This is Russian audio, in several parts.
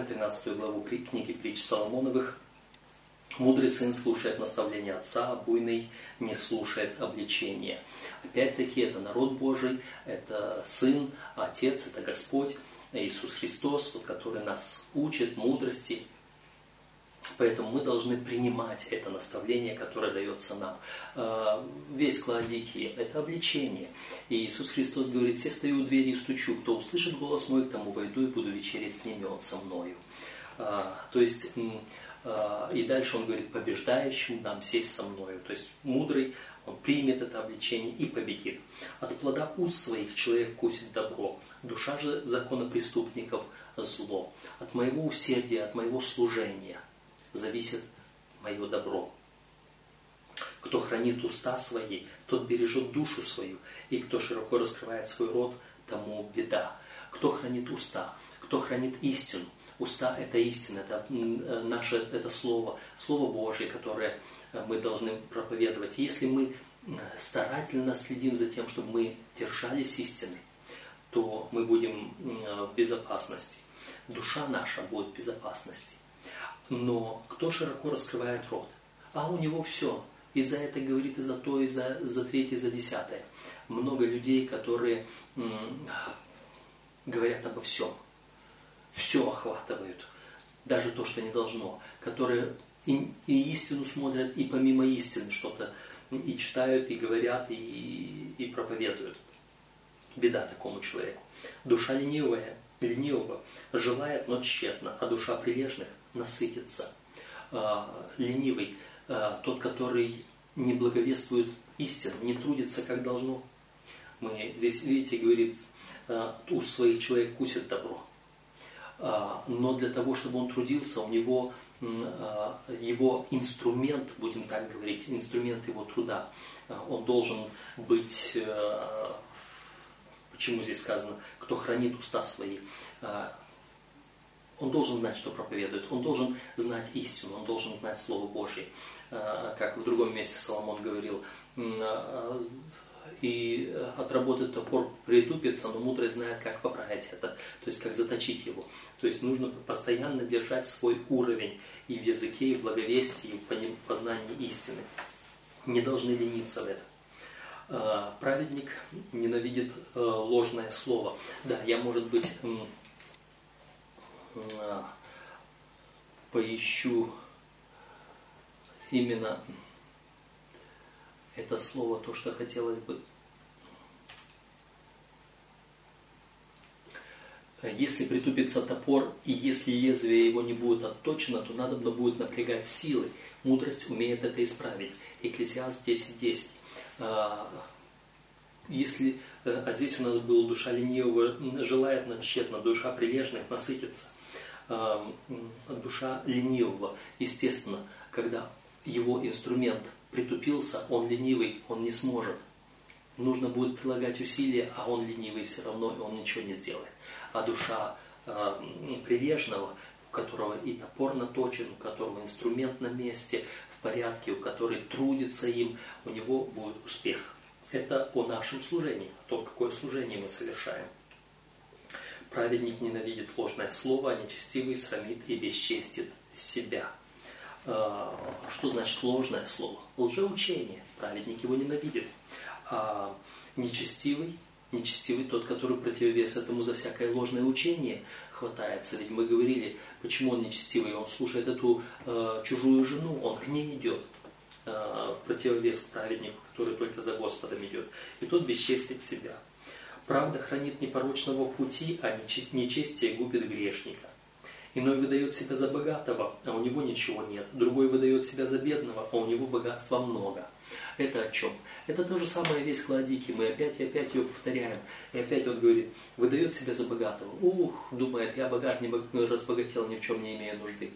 открываем 13 главу книги притч Соломоновых. Мудрый сын слушает наставления отца, а буйный не слушает обличения. Опять-таки, это народ Божий, это Сын, Отец, это Господь, Иисус Христос, вот, который нас учит мудрости, Поэтому мы должны принимать это наставление, которое дается нам. А, весь Клаодикии – это обличение. И Иисус Христос говорит, «Все стою у двери и стучу, кто услышит голос мой, к тому войду и буду вечерить с ними, он со мною». А, то есть, а, и дальше он говорит, побеждающим нам сесть со мною. То есть, мудрый, он примет это обличение и победит. От плода уст своих человек кусит добро, душа же закона преступников – зло. От моего усердия, от моего служения – зависит мое добро. Кто хранит уста свои, тот бережет душу свою, и кто широко раскрывает свой рот, тому беда. Кто хранит уста, кто хранит истину. Уста – это истина, это э, наше это слово, слово Божье, которое э, мы должны проповедовать. Если мы э, старательно следим за тем, чтобы мы держались истины, то мы будем в безопасности. Душа наша будет в безопасности. Но кто широко раскрывает рот? А у него все. И за это говорит, и за то, и за, за третье, и за десятое. Много людей, которые м, говорят обо всем. Все охватывают. Даже то, что не должно. Которые и, и истину смотрят, и помимо истины что-то и читают, и говорят, и, и проповедуют. Беда такому человеку. Душа ленивая, ленивого желает, но тщетно, а душа прилежных насытится. А, ленивый, а, тот, который не благовествует истину, не трудится, как должно. Мы здесь, видите, говорит, а, уст своих человек кусит добро. Но для того, чтобы он трудился, у него его инструмент, будем так говорить, инструмент его труда, он должен быть, почему здесь сказано, кто хранит уста свои, он должен знать, что проповедует, он должен знать истину, он должен знать Слово Божье. А, как в другом месте Соломон говорил, а, и от работы топор притупится, но мудрость знает, как поправить это, то есть как заточить его. То есть нужно постоянно держать свой уровень и в языке, и в благовестии, и в познании истины. Не должны лениться в этом. А, праведник ненавидит ложное слово. Да, я, может быть, Э, поищу именно это слово, то, что хотелось бы. Если притупится топор, и если лезвие его не будет отточено, то надо будет напрягать силы. Мудрость умеет это исправить. Экклесиаст 10.10. 10. Если, э, а здесь у нас был душа ленивого, желает, но тщетно, душа прилежных насытится – душа ленивого. Естественно, когда его инструмент притупился, он ленивый, он не сможет. Нужно будет прилагать усилия, а он ленивый все равно, и он ничего не сделает. А душа э, прилежного, у которого и топор наточен, у которого инструмент на месте, в порядке, у которого трудится им, у него будет успех. Это о нашем служении, о том, какое служение мы совершаем. Праведник ненавидит ложное слово, а нечестивый срамит и бесчестит себя. А, что значит ложное слово? Лжеучение. Праведник его ненавидит. А нечестивый, нечестивый тот, который противовес этому за всякое ложное учение хватается. Ведь мы говорили, почему он нечестивый. Он слушает эту э, чужую жену, он к ней идет э, в противовес к праведнику, который только за Господом идет. И тот бесчестит себя. Правда хранит непорочного пути, а нечестие губит грешника. Иной выдает себя за богатого, а у него ничего нет. Другой выдает себя за бедного, а у него богатства много. Это о чем? Это то же самое весь Кладики. Мы опять и опять ее повторяем. И опять он говорит, выдает себя за богатого. Ух, думает, я богат, не бог... разбогател, ни в чем не имея нужды.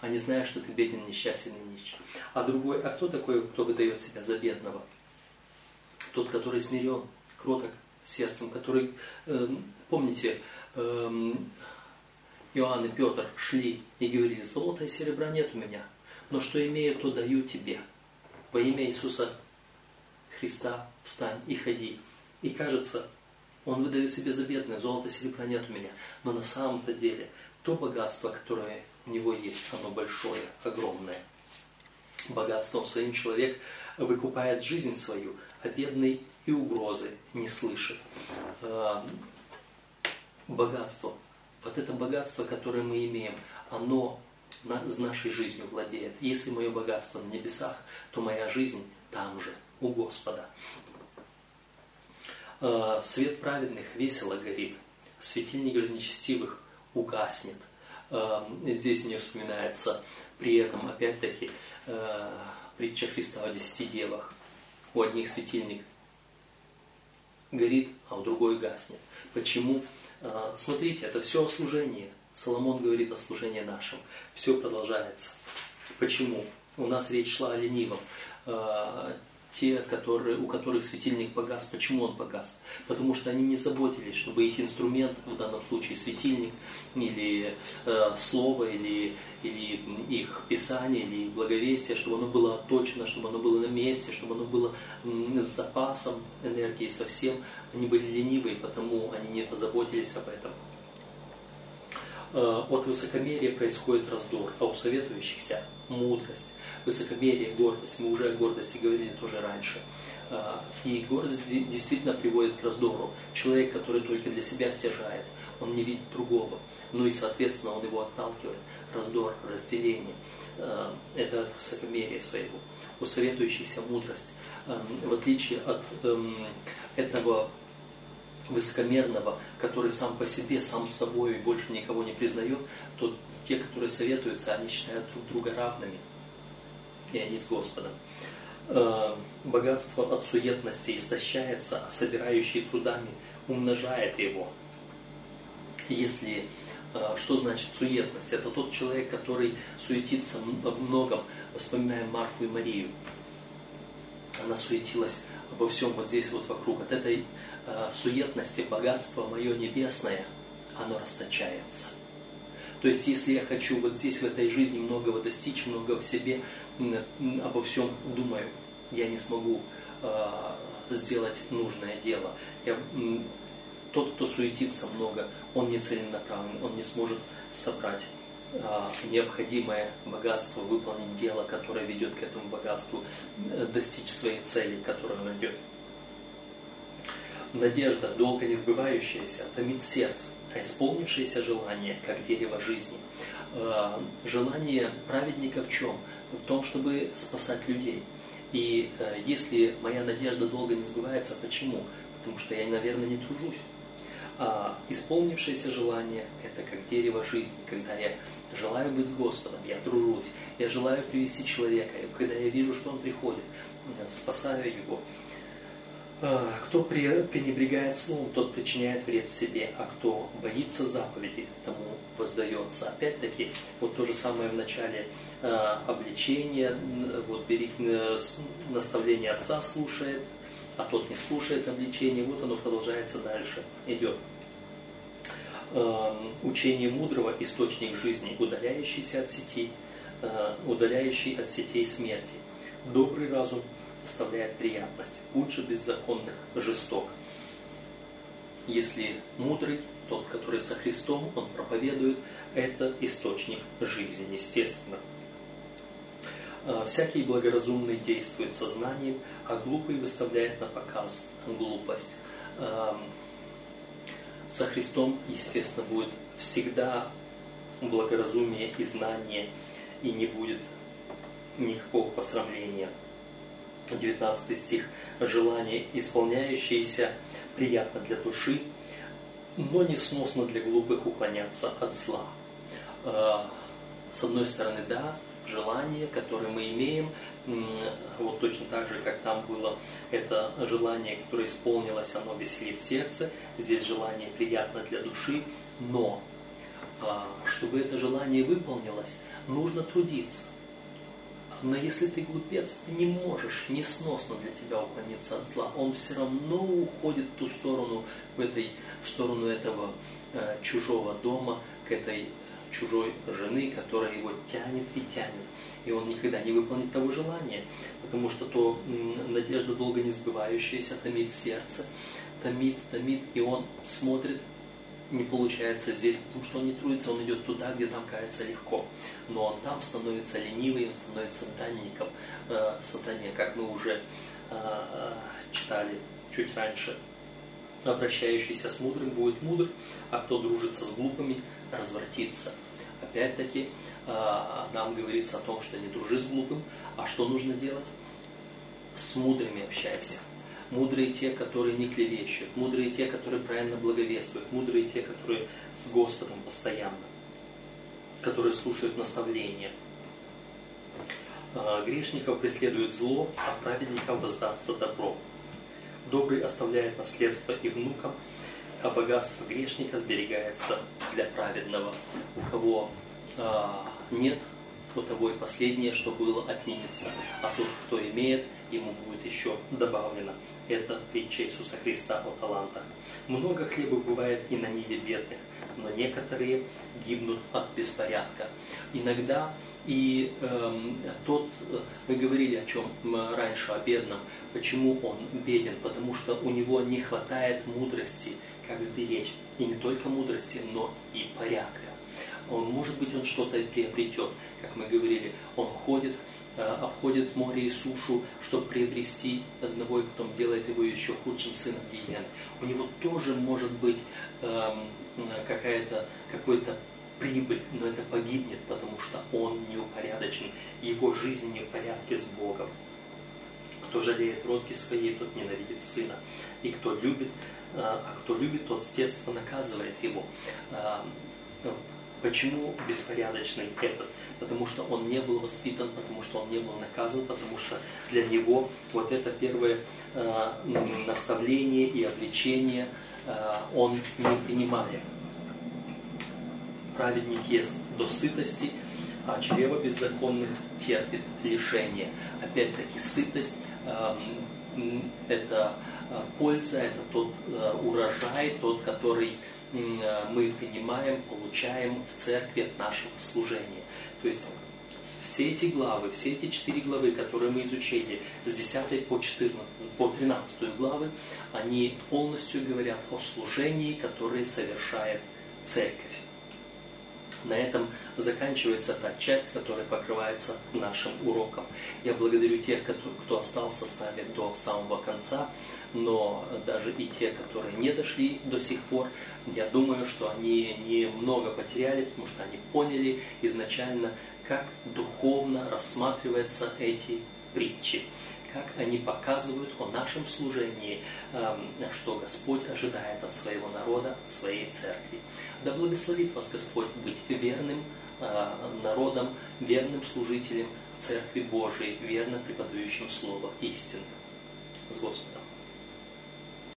А не зная, что ты беден, несчастен и нищий. А другой, а кто такой, кто выдает себя за бедного? Тот, который смирен, кроток, сердцем, который, э, помните, э, Иоанн и Петр шли и говорили, золота и серебра нет у меня, но что имею, то даю тебе. Во имя Иисуса Христа встань и ходи. И кажется, он выдает себе за бедное, золота и серебра нет у меня. Но на самом-то деле то богатство, которое у него есть, оно большое, огромное. Богатством своим человек выкупает жизнь свою, а бедный и угрозы не слышит. А, богатство, вот это богатство, которое мы имеем, оно нашей жизнью владеет. Если мое богатство на небесах, то моя жизнь там же, у Господа. А, свет праведных весело горит, светильник же нечестивых угаснет. А, здесь мне вспоминается при этом, опять-таки, притча Христа о десяти девах. У одних светильник горит, а у другой гаснет. Почему? А, смотрите, это все о служении. Соломон говорит о служении нашем. Все продолжается. Почему? У нас речь шла о ленивом. Те, которые, у которых светильник погас. Почему он погас? Потому что они не заботились, чтобы их инструмент, в данном случае светильник, или э, слово, или, или их писание, или благовестие, чтобы оно было отточено, чтобы оно было на месте, чтобы оно было с запасом энергии совсем. Они были ленивые, потому они не позаботились об этом. Э, от высокомерия происходит раздор, а у советующихся мудрость высокомерие, гордость. Мы уже о гордости говорили тоже раньше. А, и гордость действительно приводит к раздору. Человек, который только для себя стяжает, он не видит другого. Ну и, соответственно, он его отталкивает. Раздор, разделение. А, это от высокомерия своего. У советующихся мудрость. А, в отличие от эм, этого высокомерного, который сам по себе, сам с собой и больше никого не признает, то те, которые советуются, они считают друг друга равными и они с Господом. Э, богатство от суетности истощается, а собирающий трудами умножает его. Если э, что значит суетность? Это тот человек, который суетится о многом. Вспоминаем Марфу и Марию. Она суетилась обо всем вот здесь вот вокруг. От этой э, суетности богатство мое небесное, оно расточается. То есть, если я хочу вот здесь, в этой жизни, многого достичь, много в себе, обо всем думаю, я не смогу э, сделать нужное дело. Я, тот, кто суетится много, он не целенаправлен, он не сможет собрать необходимое богатство, выполнить дело, которое ведет к этому богатству, э, достичь своей цели, к которой он идет. Надежда, долго не сбывающаяся, томит сердце а исполнившееся желание, как дерево жизни. Э, желание праведника в чем? В том, чтобы спасать людей. И э, если моя надежда долго не сбывается, почему? Потому что я, наверное, не тружусь. А исполнившееся желание – это как дерево жизни, когда я желаю быть с Господом, я тружусь, я желаю привести человека, когда я вижу, что он приходит, спасаю его – Э, кто пренебрегает словом, тот причиняет вред себе, а кто боится заповеди, тому воздается. Опять-таки, вот то же самое в начале э, обличения, вот бери э, наставление отца слушает, а тот не слушает обличение, вот оно продолжается дальше, идет. Учение мудрого – источник жизни, удаляющийся от сети, удаляющий от сетей смерти. Добрый разум – доставляет приятность. Лучше беззаконных жесток. Если мудрый, тот, который со Христом, он проповедует, это источник жизни, естественно. А, всякий благоразумный действует сознанием, а глупый выставляет на показ глупость. А, со Христом, естественно, будет всегда благоразумие и знание, и не будет никакого посрамления. 19 стих, желание, исполняющееся, приятно для души, но не сносно для глупых уклоняться от зла. А, с одной стороны, да, желание, которое мы имеем, вот точно так же, как там было это желание, которое исполнилось, оно веселит сердце, здесь желание приятно для души, но а, чтобы это желание выполнилось, нужно трудиться. Но если ты глупец, ты не можешь, несносно для тебя уклониться от зла. Он все равно уходит в ту сторону, в, этой, в сторону этого э, чужого дома, к этой чужой жены, которая его тянет и тянет. И он никогда не выполнит того желания, потому что то надежда долго не сбывающаяся томит сердце, томит, томит, и он смотрит не получается здесь, потому что он не трудится, он идет туда, где там кается легко. Но он там становится ленивым, становится данником э, сатане, как мы уже э, читали чуть раньше. Обращающийся с мудрым будет мудр, а кто дружится с глупыми, развратится. Опять-таки, э, нам говорится о том, что не дружи с глупым, а что нужно делать? С мудрыми общайся мудрые те, которые не клевещут, мудрые те, которые правильно благовествуют, мудрые те, которые с Господом постоянно, которые слушают наставления. А, грешников преследует зло, а праведникам воздастся добро. Добрый оставляет наследство и внукам, а богатство грешника сберегается для праведного. У кого а, нет, у того и последнее, что было, отнимется, а тот, кто имеет, ему будет еще добавлено. Это притча Иисуса Христа о талантах. Много хлеба бывает и на ниве бедных, но некоторые гибнут от беспорядка. Иногда и эм, тот, мы говорили о чем раньше, о бедном, почему он беден, потому что у него не хватает мудрости, как сберечь. И не только мудрости, но и порядка. Он, может быть, он что-то приобретет, как мы говорили, он ходит Э, обходит море и сушу, чтобы приобрести одного, и потом делает его еще худшим сыном гиены. У него тоже может быть эм, какая-то, какой-то прибыль, но это погибнет, потому что он неупорядочен, его жизнь не в порядке с Богом. Кто жалеет розги своей, тот ненавидит сына. И кто любит, э, а кто любит, тот с детства наказывает его. Эм, Почему беспорядочный этот? Потому что он не был воспитан, потому что он не был наказан, потому что для него вот это первое э, наставление и обличение э, он не принимает. Праведник ест до сытости, а чрево беззаконных терпит лишение. Опять-таки сытость э, это э, польза, это тот э, урожай, тот, который Э, мы принимаем, получаем в церкви от нашего служения. То есть все эти главы, все эти четыре главы, которые мы изучили, с 10 по 14, по 13 главы, они полностью говорят о служении, которое совершает церковь. На этом заканчивается та часть, которая покрывается нашим уроком. Я благодарю тех, кто остался с нами до самого конца, но даже и те, которые не дошли до сих пор, я думаю, что они немного потеряли, потому что они поняли изначально, как духовно рассматриваются эти притчи как они показывают о нашем служении, эм, что Господь ожидает от своего народа, от своей церкви. Да благословит вас Господь быть верным э, народом, верным служителем в Церкви Божией, верно преподающим Слово истины. С Господом!